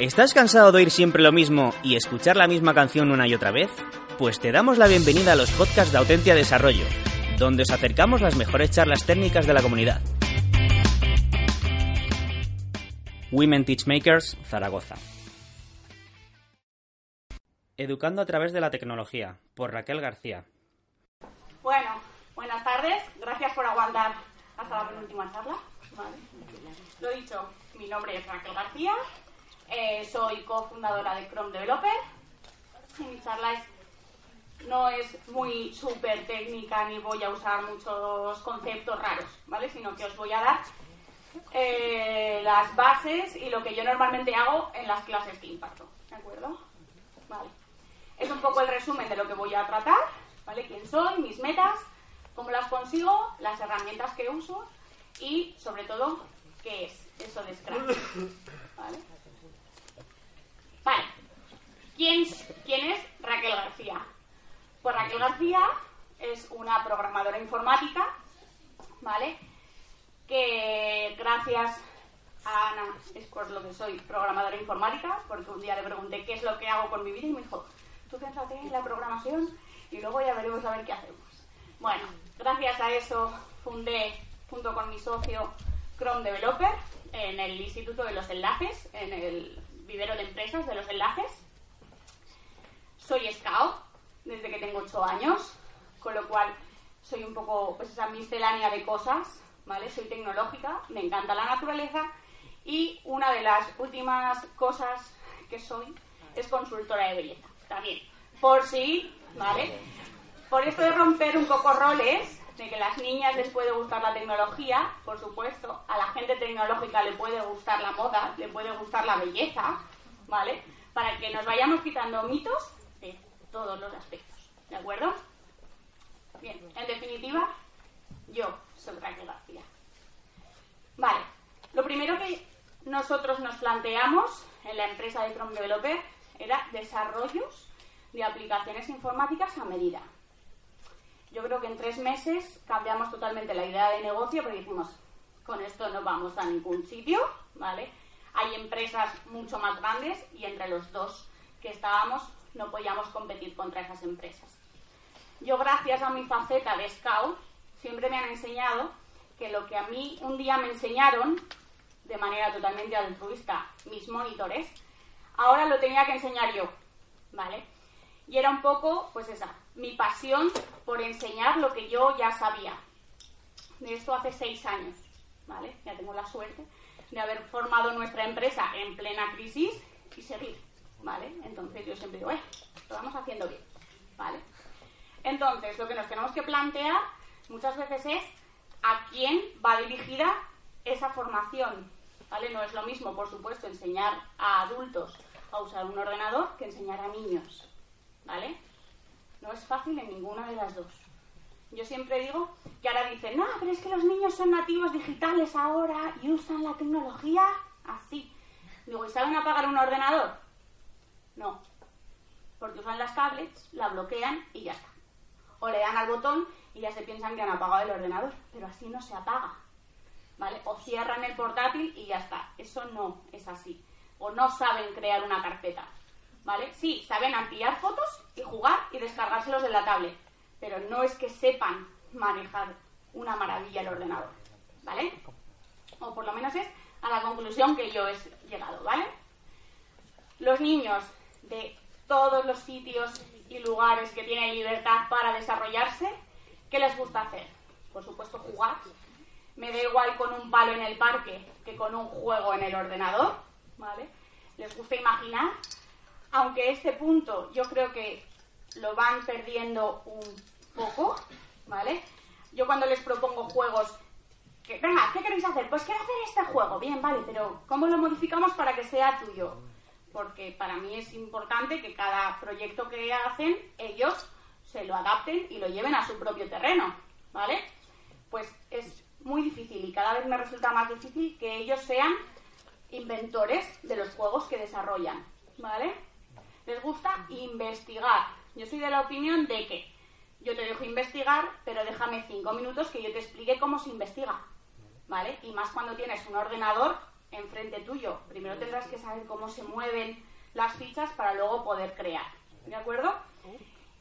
¿Estás cansado de oír siempre lo mismo y escuchar la misma canción una y otra vez? Pues te damos la bienvenida a los podcasts de Autentia Desarrollo, donde os acercamos las mejores charlas técnicas de la comunidad. Women Teachmakers, Zaragoza. Educando a través de la tecnología, por Raquel García. Bueno, buenas tardes. Gracias por aguantar hasta la penúltima charla. Vale. Lo dicho, mi nombre es Raquel García, eh, soy cofundadora de Chrome Developer. Mi charla es, no es muy súper técnica ni voy a usar muchos conceptos raros, ¿vale? Sino que os voy a dar eh, las bases y lo que yo normalmente hago en las clases que imparto, ¿de acuerdo? Vale. Es un poco el resumen de lo que voy a tratar, ¿vale? Quién soy, mis metas, cómo las consigo, las herramientas que uso y, sobre todo, qué es eso de Scratch, ¿vale? Vale. ¿Quién, ¿Quién es Raquel García? Pues Raquel García es una programadora informática, ¿vale? Que gracias a Ana es por lo que soy programadora informática, porque un día le pregunté qué es lo que hago con mi vida y me dijo, tú céntrate en la programación y luego ya veremos a ver qué hacemos. Bueno, gracias a eso fundé, junto con mi socio, Chrome Developer en el Instituto de los Enlaces, en el vivero de empresas de los enlaces. Soy scout desde que tengo 8 años, con lo cual soy un poco pues esa miscelánea de cosas, ¿vale? Soy tecnológica, me encanta la naturaleza y una de las últimas cosas que soy es consultora de belleza, también. Por si, ¿vale? Por esto de romper un poco roles, de que las niñas les puede gustar la tecnología, por supuesto, a la gente tecnológica le puede gustar la moda, le puede gustar la belleza, ¿vale? Para que nos vayamos quitando mitos de todos los aspectos, ¿de acuerdo? Bien, en definitiva, yo soy Raquel García. Vale, lo primero que nosotros nos planteamos en la empresa de Chrome Developer era desarrollos de aplicaciones informáticas a medida. Yo creo que en tres meses cambiamos totalmente la idea de negocio porque dijimos, con esto no vamos a ningún sitio, ¿vale? Hay empresas mucho más grandes y entre los dos que estábamos no podíamos competir contra esas empresas. Yo gracias a mi faceta de scout siempre me han enseñado que lo que a mí un día me enseñaron de manera totalmente altruista mis monitores, ahora lo tenía que enseñar yo, ¿vale? Y era un poco, pues esa, mi pasión por enseñar lo que yo ya sabía. De esto hace seis años, ¿vale? Ya tengo la suerte de haber formado nuestra empresa en plena crisis y seguir, ¿vale? Entonces yo siempre digo, eh, lo vamos haciendo bien, ¿vale? Entonces, lo que nos tenemos que plantear muchas veces es a quién va dirigida esa formación, ¿vale? No es lo mismo, por supuesto, enseñar a adultos a usar un ordenador que enseñar a niños, ¿vale? No es fácil en ninguna de las dos. Yo siempre digo que ahora dicen, no, pero es que los niños son nativos digitales ahora y usan la tecnología así. Digo, ¿y saben apagar un ordenador? No. Porque usan las tablets, la bloquean y ya está. O le dan al botón y ya se piensan que han apagado el ordenador. Pero así no se apaga. ¿Vale? O cierran el portátil y ya está. Eso no es así. O no saben crear una carpeta. ¿Vale? Sí, saben ampliar fotos y jugar y descargárselos de la tablet, pero no es que sepan manejar una maravilla el ordenador, ¿vale? O por lo menos es a la conclusión que yo he llegado, ¿vale? Los niños de todos los sitios y lugares que tienen libertad para desarrollarse, ¿qué les gusta hacer? Por supuesto jugar. Me da igual con un palo en el parque que con un juego en el ordenador, ¿vale? Les gusta imaginar, aunque este punto yo creo que lo van perdiendo un poco, ¿vale? Yo cuando les propongo juegos venga, ¿qué queréis hacer? Pues quiero hacer este juego. Bien, vale, pero ¿cómo lo modificamos para que sea tuyo? Porque para mí es importante que cada proyecto que hacen, ellos se lo adapten y lo lleven a su propio terreno, ¿vale? Pues es muy difícil y cada vez me resulta más difícil que ellos sean inventores de los juegos que desarrollan, ¿vale? Les gusta investigar. Yo soy de la opinión de que yo te dejo investigar, pero déjame cinco minutos que yo te explique cómo se investiga, ¿vale? Y más cuando tienes un ordenador enfrente tuyo. Primero tendrás que saber cómo se mueven las fichas para luego poder crear, ¿de acuerdo?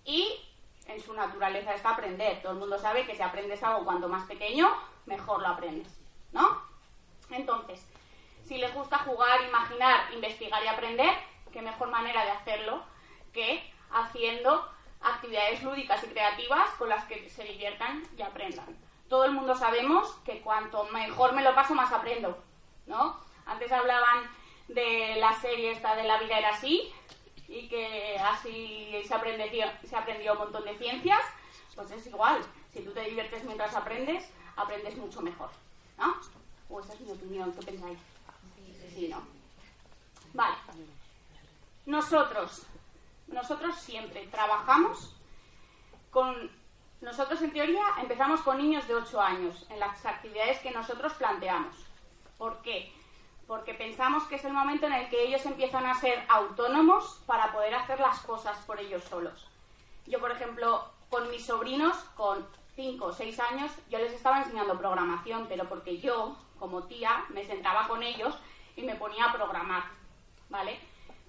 Y en su naturaleza está aprender. Todo el mundo sabe que si aprendes algo cuanto más pequeño, mejor lo aprendes, ¿no? Entonces, si les gusta jugar, imaginar, investigar y aprender, qué mejor manera de hacerlo que haciendo actividades lúdicas y creativas con las que se diviertan y aprendan. Todo el mundo sabemos que cuanto mejor me lo paso, más aprendo, ¿no? Antes hablaban de la serie esta de La vida era así y que así se aprendió, se aprendió un montón de ciencias, pues es igual. Si tú te diviertes mientras aprendes, aprendes mucho mejor, ¿no? O esa es mi opinión, ¿qué pensáis? Sí, sí, ¿no? Vale. Nosotros, nosotros siempre trabajamos con... Nosotros en teoría empezamos con niños de 8 años en las actividades que nosotros planteamos. ¿Por qué? Porque pensamos que es el momento en el que ellos empiezan a ser autónomos para poder hacer las cosas por ellos solos. Yo, por ejemplo, con mis sobrinos, con 5 o 6 años, yo les estaba enseñando programación, pero porque yo, como tía, me sentaba con ellos y me ponía a programar, ¿vale?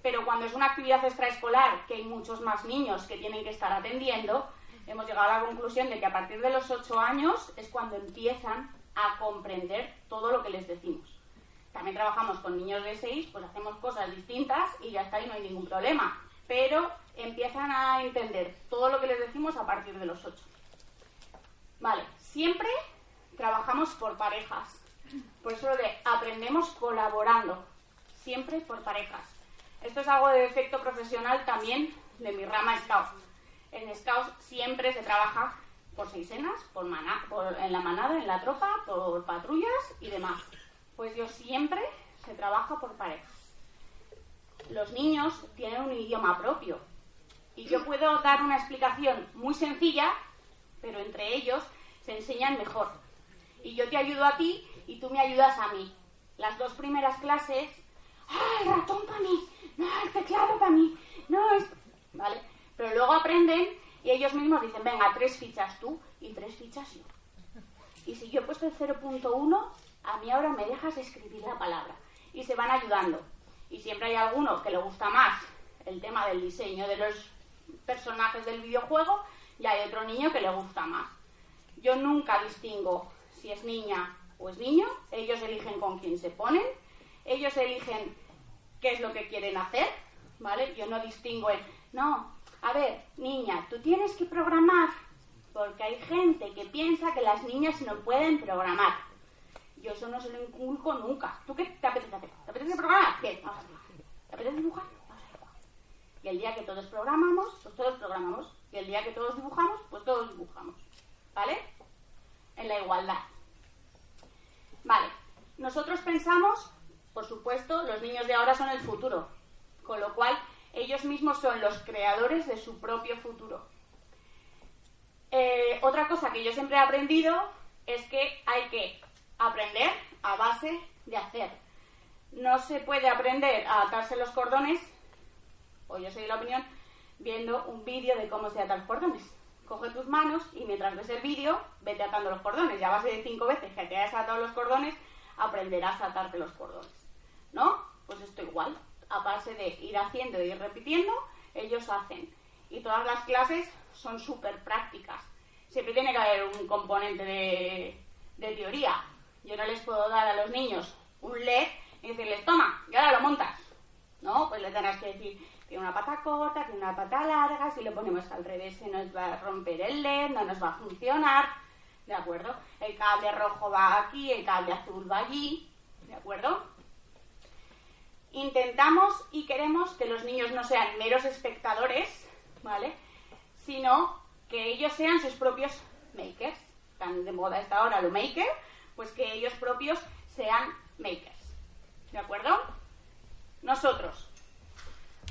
Pero cuando es una actividad extraescolar, que hay muchos más niños que tienen que estar atendiendo, hemos llegado a la conclusión de que a partir de los ocho años es cuando empiezan a comprender todo lo que les decimos. También trabajamos con niños de seis, pues hacemos cosas distintas y ya está ahí no hay ningún problema. Pero empiezan a entender todo lo que les decimos a partir de los ocho. Vale, siempre trabajamos por parejas. Por eso de aprendemos colaborando. Siempre por parejas. Esto es algo de efecto profesional también de mi rama Scout. En Scout siempre se trabaja por seisenas, por, por en la manada, en la tropa, por patrullas y demás. Pues yo siempre se trabaja por parejas. Los niños tienen un idioma propio y yo puedo dar una explicación muy sencilla, pero entre ellos se enseñan mejor. Y yo te ayudo a ti y tú me ayudas a mí. Las dos primeras clases, ¡ah, el ratón para mí! No, el teclado para mí, no es... ¿Vale? Pero luego aprenden y ellos mismos dicen, venga, tres fichas tú y tres fichas yo. Y si yo he puesto el 0.1, a mí ahora me dejas escribir la palabra. Y se van ayudando. Y siempre hay alguno que le gusta más el tema del diseño de los personajes del videojuego y hay otro niño que le gusta más. Yo nunca distingo si es niña o es niño. Ellos eligen con quién se ponen. Ellos eligen qué es lo que quieren hacer, ¿vale? Yo no distingo en, no, a ver, niña, tú tienes que programar, porque hay gente que piensa que las niñas no pueden programar. Yo eso no se lo inculco nunca. ¿Tú qué te apetece hacer? ¿Te apetece programar? A ¿Te apetece dibujar. Y el día que todos programamos, pues todos programamos. Y el día que todos dibujamos, pues todos dibujamos. ¿Vale? En la igualdad. Vale. Nosotros pensamos por supuesto, los niños de ahora son el futuro, con lo cual ellos mismos son los creadores de su propio futuro. Eh, otra cosa que yo siempre he aprendido es que hay que aprender a base de hacer. No se puede aprender a atarse los cordones, o yo soy de la opinión, viendo un vídeo de cómo se atan los cordones. Coge tus manos y mientras ves el vídeo, vete atando los cordones. Y a base de cinco veces que te hayas atado los cordones, aprenderás a atarte los cordones. ¿No? Pues esto igual, a base de ir haciendo y ir repitiendo, ellos hacen. Y todas las clases son súper prácticas. Siempre tiene que haber un componente de, teoría. Yo no les puedo dar a los niños un LED y decirles, toma, y ahora lo montas. ¿No? Pues les tendrás que decir, tiene una pata corta, tiene una pata larga, si lo ponemos al revés se nos va a romper el LED, no nos va a funcionar. ¿De acuerdo? El cable rojo va aquí, el cable azul va allí. ¿De acuerdo? Intentamos y queremos que los niños no sean meros espectadores, ¿vale? Sino que ellos sean sus propios makers. Tan de moda esta ahora lo maker, pues que ellos propios sean makers. ¿De acuerdo? Nosotros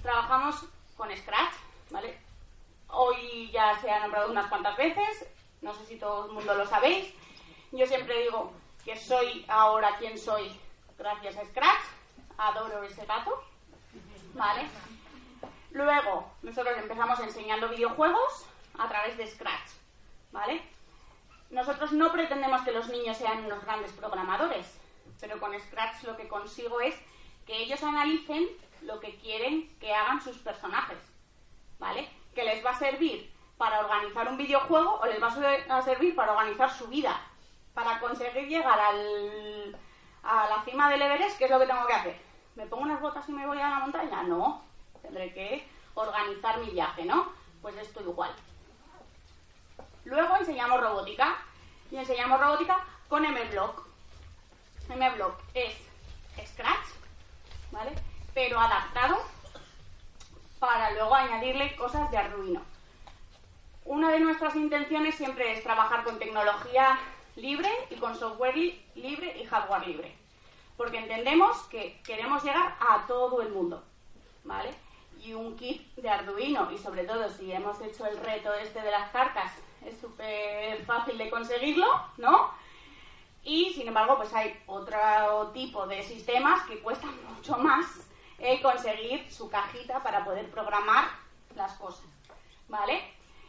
trabajamos con Scratch, ¿vale? Hoy ya se ha nombrado unas cuantas veces, no sé si todo el mundo lo sabéis. Yo siempre digo que soy ahora quien soy gracias a Scratch, adoro ese gato, ¿vale? Luego, nosotros empezamos enseñando videojuegos a través de Scratch, ¿vale? Nosotros no pretendemos que los niños sean unos grandes programadores, pero con Scratch lo que consigo es que ellos analicen lo que quieren que hagan sus personajes, ¿vale? Que les va a servir para organizar un videojuego o les va a servir para organizar su vida, para conseguir llegar al, a la cima del Everest, ¿qué es lo que tengo que hacer? ¿Me pongo unas botas y me voy a la montaña? No, tendré que organizar mi viaje, ¿no? Pues esto igual. Luego enseñamos robótica y enseñamos robótica con MBlock. MBlock es Scratch, ¿vale? Pero adaptado para luego añadirle cosas de Arduino. Una de nuestras intenciones siempre es trabajar con tecnología libre y con software libre y hardware libre. Porque entendemos que queremos llegar a todo el mundo, ¿vale? Y un kit de Arduino, y sobre todo si hemos hecho el reto este de las cartas, es súper fácil de conseguirlo, ¿no? Y sin embargo, pues hay otro tipo de sistemas que cuestan mucho más eh, conseguir su cajita para poder programar las cosas, ¿vale?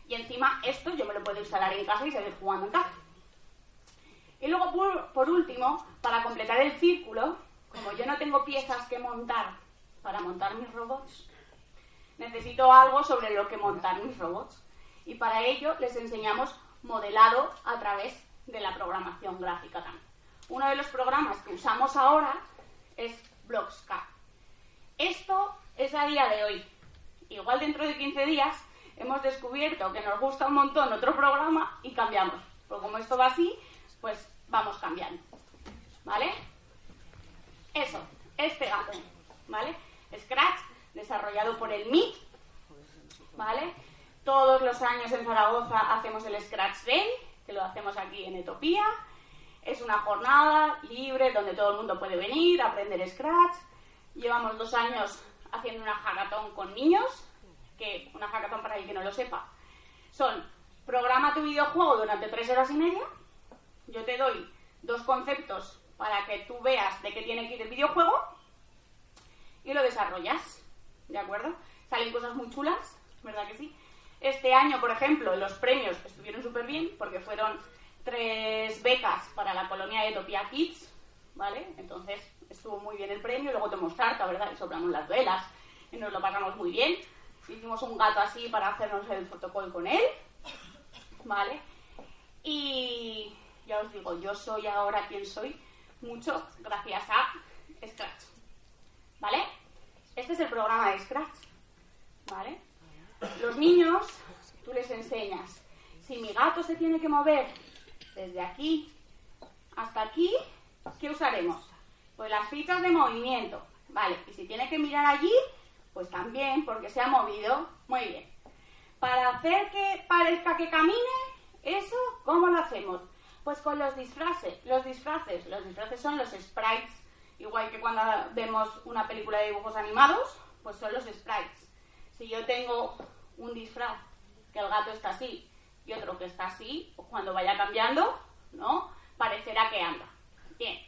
Y encima esto yo me lo puedo instalar en casa y seguir jugando en casa. Y luego, por, último, para completar el círculo, como yo no tengo piezas que montar para montar mis robots, necesito algo sobre lo que montar mis robots. Y para ello les enseñamos modelado a través de la programación gráfica también. Uno de los programas que usamos ahora es Blockscap. Esto es a día de hoy. Igual dentro de 15 días hemos descubierto que nos gusta un montón otro programa y cambiamos. Pero como esto va así, pues vamos cambiando. ¿Vale? Eso, este gato, ¿vale? Scratch, desarrollado por el MIT, ¿vale? Todos los años en Zaragoza hacemos el Scratch Day, que lo hacemos aquí en Etopía. Es una jornada libre donde todo el mundo puede venir, aprender Scratch. Llevamos dos años haciendo una hackathon con niños, que una hackathon para el que no lo sepa, son programa tu videojuego durante tres horas y media, yo te doy dos conceptos para que tú veas de qué tiene que ir el videojuego y lo desarrollas, ¿de acuerdo? Salen cosas muy chulas, ¿verdad que sí? Este año, por ejemplo, los premios estuvieron súper bien porque fueron tres becas para la colonia de Etopia Kids, ¿vale? Entonces estuvo muy bien el premio, luego tomamos tarta, ¿verdad? Y soplamos las velas y nos lo pasamos muy bien. Hicimos un gato así para hacernos el protocolo con él, ¿vale? Y ya os digo, yo soy ahora quien soy, mucho gracias a Scratch. ¿Vale? Este es el programa de Scratch. ¿Vale? Los niños, tú les enseñas, si mi gato se tiene que mover desde aquí hasta aquí, ¿qué usaremos? Pues las fichas de movimiento. Vale, y si tiene que mirar allí, pues también, porque se ha movido. Muy bien. Para hacer que parezca que camine, eso, ¿cómo lo hacemos? Pues con los disfraces. Los disfraces. Los disfraces son los sprites. Igual que cuando vemos una película de dibujos animados, pues son los sprites. Si yo tengo un disfraz que el gato está así y otro que está así, pues cuando vaya cambiando, ¿no? Parecerá que anda. Bien.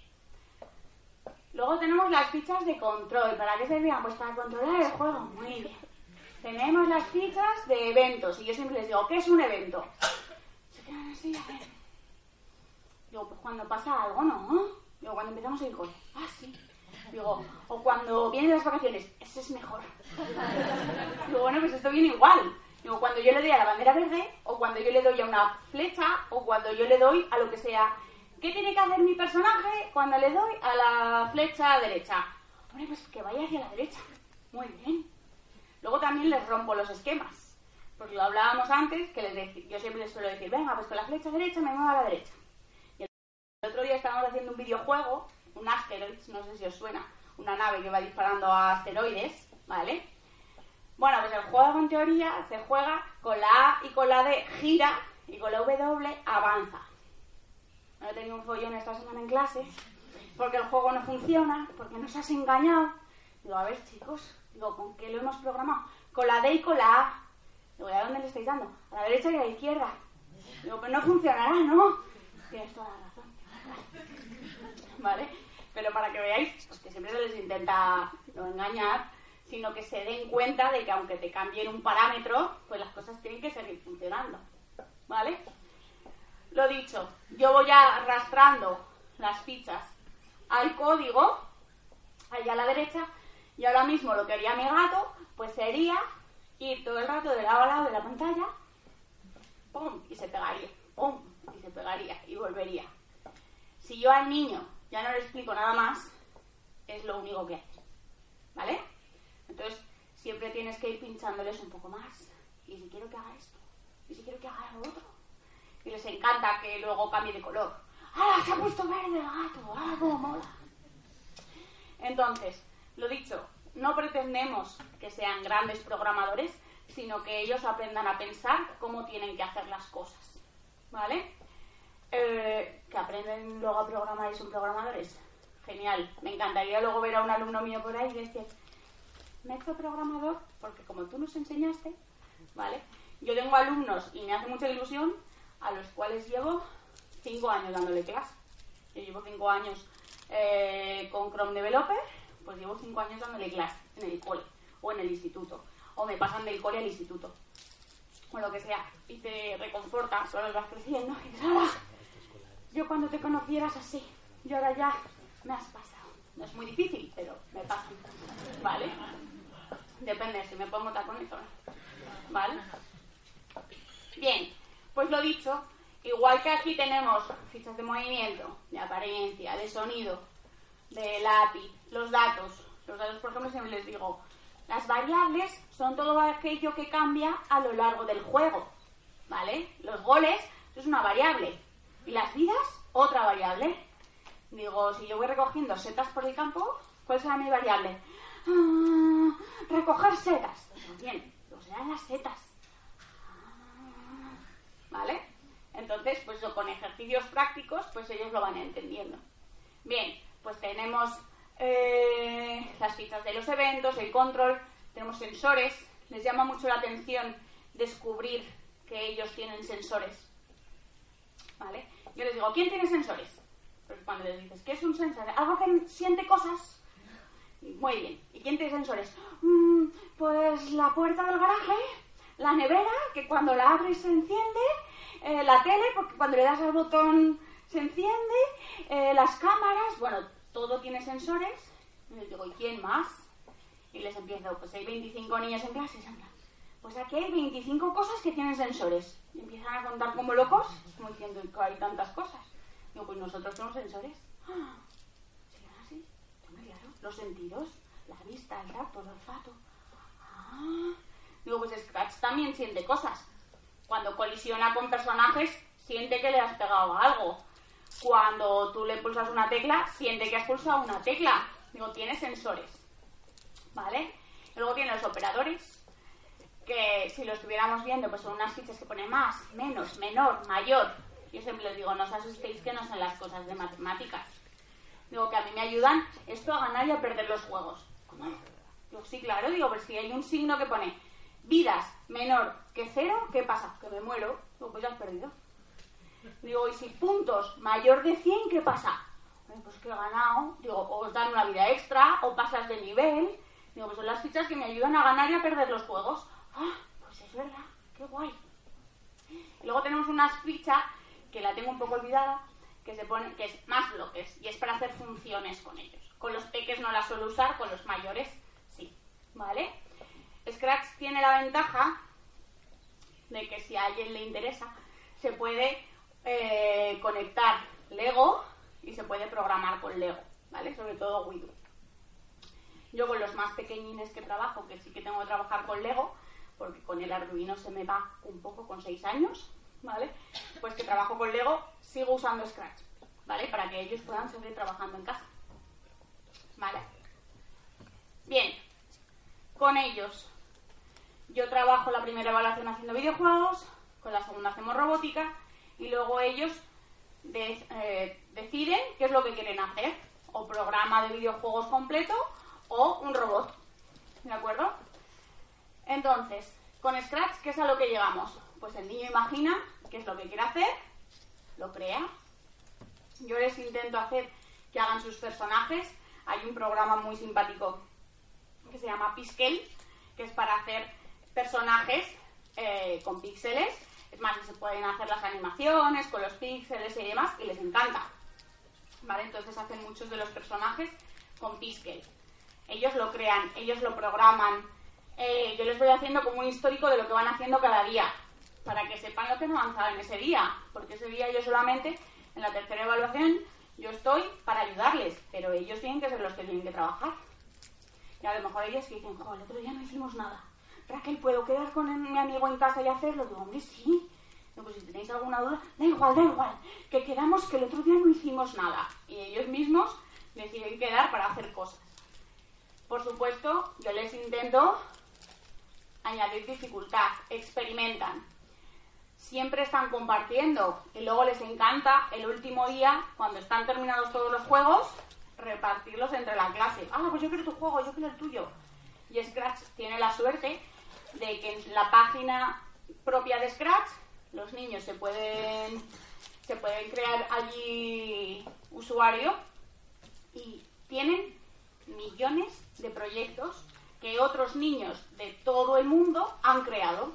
Luego tenemos las fichas de control. ¿Para qué servían? Pues para controlar el juego. Muy bien. Tenemos las fichas de eventos. Y yo siempre les digo, ¿qué es un evento? Se quedan así, a ver. Digo, pues cuando pasa algo, ¿no? Digo, cuando empezamos el cole. Ah, sí. Digo, o cuando vienen las vacaciones. Ese es mejor. Digo, bueno, pues esto viene igual. Digo, cuando yo le doy a la bandera verde, o cuando yo le doy a una flecha, o cuando yo le doy a lo que sea. ¿Qué tiene que hacer mi personaje cuando le doy a la flecha derecha? Hombre, pues que vaya hacia la derecha. Muy bien. Luego también les rompo los esquemas. Porque lo hablábamos antes, que les yo siempre les suelo decir, venga, pues con la flecha derecha me muevo a la derecha. El otro día estábamos haciendo un videojuego, un Asteroids, no sé si os suena, una nave que va disparando a asteroides, ¿vale? Bueno, pues el juego en teoría se juega con la A y con la D gira y con la W avanza. he tenido un follón esta semana en clase, porque el juego no funciona, porque nos has engañado. Digo, a ver, chicos, digo, ¿con qué lo hemos programado? Con la D y con la A. Digo, ¿y a dónde le estáis dando? A la derecha y a la izquierda. Digo, pues no funcionará, ¿no? Tienes toda la. ¿Vale? Pero para que veáis, pues que siempre se les intenta no engañar, sino que se den cuenta de que aunque te cambien un parámetro, pues las cosas tienen que seguir funcionando. ¿Vale? Lo dicho, yo voy arrastrando las fichas al código, allá a la derecha, y ahora mismo lo que haría mi gato, pues sería ir todo el rato de lado a lado de la pantalla, ¡pum! y se pegaría, ¡pum! y se pegaría y volvería. Si yo al niño ya no le explico nada más, es lo único que hace. ¿Vale? Entonces, siempre tienes que ir pinchándoles un poco más. Y si quiero que haga esto, y si quiero que haga lo otro. Y les encanta que luego cambie de color. ¡Ah, se ha puesto verde el gato! ¡Ah, cómo mola! Entonces, lo dicho, no pretendemos que sean grandes programadores, sino que ellos aprendan a pensar cómo tienen que hacer las cosas. ¿Vale? Eh, que aprenden luego a programar y son programadores. Genial. Me encantaría luego ver a un alumno mío por ahí y decir, me he hecho programador porque como tú nos enseñaste, ¿vale? Yo tengo alumnos y me hace mucha ilusión a los cuales llevo cinco años dándole clase. Yo llevo cinco años eh, con Chrome Developer, pues llevo cinco años dándole clase en el cole o en el instituto. O me pasan del cole al instituto. O lo que sea. Y te reconforta, solo vas creciendo y dices. Yo cuando te conocieras así, yo ahora ya me has pasado. No es muy difícil, pero me pasa. ¿Vale? Depende si me pongo tacones o no. ¿Vale? Bien, pues lo dicho, igual que aquí tenemos fichas de movimiento, de apariencia, de sonido, de API, los datos. Los datos, por ejemplo, siempre les digo, las variables son todo aquello que cambia a lo largo del juego. ¿Vale? Los goles es una variable. Y las vidas, otra variable. Digo, si yo voy recogiendo setas por el campo, ¿cuál será mi variable? Ah, recoger setas. Pues bien, pues serán las setas. Ah, ¿Vale? Entonces, pues con ejercicios prácticos, pues ellos lo van entendiendo. Bien, pues tenemos eh, las fichas de los eventos, el control, tenemos sensores. Les llama mucho la atención descubrir que ellos tienen sensores. Yo les digo, ¿quién tiene sensores? Pues cuando les dices, ¿qué es un sensor? Algo que siente cosas. Muy bien. ¿Y quién tiene sensores? Mm, pues la puerta del garaje, la nevera, que cuando la abres se enciende, eh, la tele, porque cuando le das al botón se enciende, eh, las cámaras, bueno, todo tiene sensores. Y les digo, ¿y quién más? Y les empiezo, pues hay 25 niños en clase, pues aquí hay 25 cosas que tienen sensores. Y empiezan a contar como locos, como diciendo que hay tantas cosas. Digo, pues nosotros tenemos sensores. ¡Ah! ¿Sí, así? claro. Los sentidos, la vista, el tacto, el olfato. ¡Ah! Digo, pues Scratch también siente cosas. Cuando colisiona con personajes, siente que le has pegado algo. Cuando tú le pulsas una tecla, siente que has pulsado una tecla. Digo, tiene sensores. ¿Vale? Luego tiene los operadores, que si lo estuviéramos viendo, pues son unas fichas que pone más, menos, menor, mayor. Yo siempre les digo, no os asustéis que no son las cosas de matemáticas. Digo que a mí me ayudan esto a ganar y a perder los juegos. ¿Cómo? Digo, sí, claro, digo, pero si hay un signo que pone vidas menor que cero, ¿qué pasa? Que me muero. Digo, pues ya has perdido. Digo, y si puntos mayor de 100, ¿qué pasa? pues que he ganado. Digo, o os dan una vida extra, o pasas de nivel. Digo, pues son las fichas que me ayudan a ganar y a perder los juegos. Ah, pues es verdad, qué guay. Y luego tenemos una ficha que la tengo un poco olvidada, que se pone, que es más bloques, y es para hacer funciones con ellos. Con los peques no la suelo usar, con los mayores sí. ¿Vale? Scratch tiene la ventaja de que si a alguien le interesa, se puede eh, conectar Lego y se puede programar con Lego, ¿vale? Sobre todo Widow. Yo con los más pequeñines que trabajo, que sí que tengo que trabajar con Lego, porque con el Arduino se me va un poco con 6 años, ¿vale? Pues que trabajo con Lego, sigo usando Scratch, ¿vale? Para que ellos puedan seguir trabajando en casa. ¿Vale? Bien, con ellos yo trabajo la primera evaluación haciendo videojuegos, con la segunda hacemos robótica y luego ellos eh, deciden qué es lo que quieren hacer, o programa de videojuegos completo o un robot, ¿de acuerdo? Entonces, con Scratch, ¿qué es a lo que llegamos? Pues el niño imagina qué es lo que quiere hacer, lo crea. Yo les intento hacer que hagan sus personajes. Hay un programa muy simpático que se llama Piskel, que es para hacer personajes eh, con píxeles. Es más, se pueden hacer las animaciones con los píxeles y demás, y les encanta. ¿Vale? Entonces hacen muchos de los personajes con Piskel. Ellos lo crean, ellos lo programan. Eh, yo les voy haciendo como un histórico de lo que van haciendo cada día, para que sepan lo que han avanzado en ese día, porque ese día yo solamente, en la tercera evaluación, yo estoy para ayudarles, pero ellos tienen que ser los que tienen que trabajar. Y a lo mejor ellos dicen, joder, el otro día no hicimos nada. Raquel, ¿puedo quedar con mi amigo en casa y hacerlo? Digo, hombre, sí. pues si tenéis alguna duda, da igual, da igual. Que quedamos que el otro día no hicimos nada. Y ellos mismos deciden quedar para hacer cosas. Por supuesto, yo les intento añadir dificultad, experimentan. Siempre están compartiendo y luego les encanta el último día, cuando están terminados todos los juegos, repartirlos entre la clase. Ah, pues yo quiero tu juego, yo quiero el tuyo. Y Scratch tiene la suerte de que en la página propia de Scratch los niños se pueden se pueden crear allí usuario y tienen millones de proyectos que otros niños de todo el mundo han creado.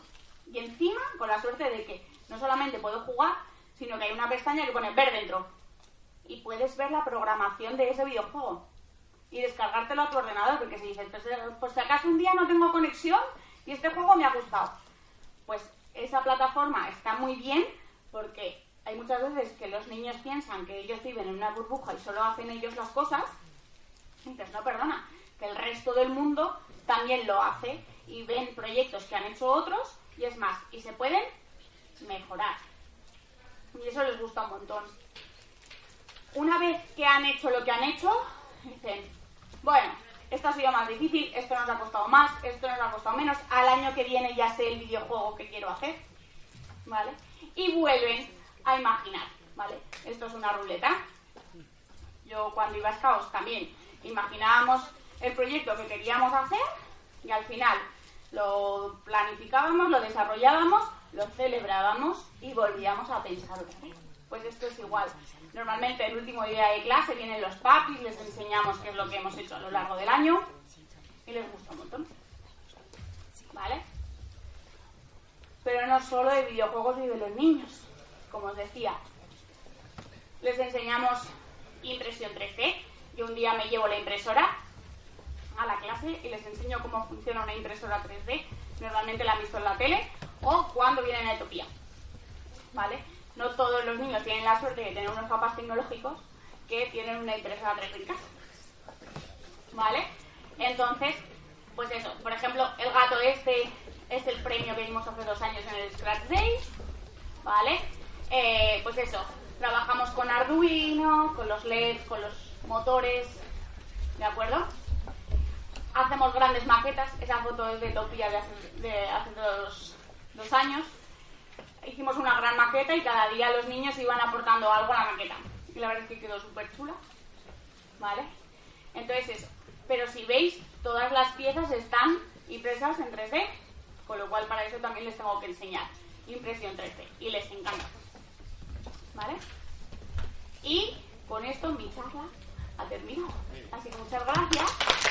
Y encima, con la suerte de que no solamente puedo jugar, sino que hay una pestaña que pone ver dentro. Y puedes ver la programación de ese videojuego. Y descargártelo a tu ordenador, porque si dices, pues, eh, pues si acaso un día no tengo conexión y este juego me ha gustado. Pues esa plataforma está muy bien porque hay muchas veces que los niños piensan que ellos viven en una burbuja y solo hacen ellos las cosas. Entonces, no, perdona, que el resto del mundo también lo hace y ven proyectos que han hecho otros y es más, y se pueden mejorar. Y eso les gusta un montón. Una vez que han hecho lo que han hecho, dicen, bueno, esto ha sido más difícil, esto nos ha costado más, esto nos ha costado menos, al año que viene ya sé el videojuego que quiero hacer, ¿vale? Y vuelven a imaginar, ¿vale? Esto es una ruleta. Yo cuando iba a Scouts también imaginábamos el proyecto que queríamos hacer y al final lo planificábamos, lo desarrollábamos, lo celebrábamos y volvíamos a pensar otra. Pues esto es igual. Normalmente el último día de clase vienen los papis, les enseñamos qué es lo que hemos hecho a lo largo del año y les gusta un montón. ¿Vale? Pero no solo de videojuegos de los niños. Como os decía, les enseñamos impresión 3D. Yo un día me llevo la impresora a la clase y les enseño cómo funciona una impresora 3D. Normalmente la han visto en la tele o cuando vienen a Etopía. ¿Vale? No todos los niños tienen la suerte de tener unos papás tecnológicos que tienen una impresora 3D en casa. ¿Vale? Entonces, pues eso, por ejemplo, el gato este es el premio que dimos hace dos años en el Scratch Days. ¿Vale? Eh, pues eso, trabajamos con Arduino, con los LEDs, con los motores, ¿de acuerdo? Hacemos grandes maquetas. Esa foto es de Topía de hace, dos, años. Hicimos una gran maqueta y cada día los niños iban aportando algo a la maqueta. Y la verdad es que quedó súper chula. ¿Vale? Entonces eso. Pero si veis, todas las piezas están impresas en 3D. Con lo cual para eso también les tengo que enseñar impresión 3D. Y les encanta. ¿Vale? Y con esto mi charla ha terminado. Así que muchas gracias.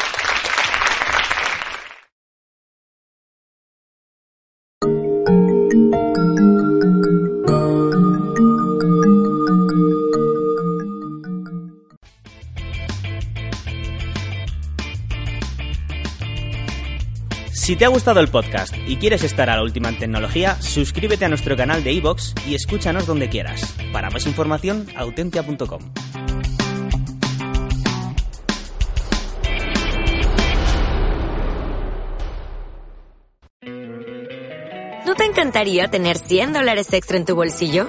Si te ha gustado el podcast y quieres estar a la última en tecnología, suscríbete a nuestro canal de iVoox y escúchanos donde quieras. Para más información, autentia.com. ¿No te encantaría tener 100 dólares extra en tu bolsillo?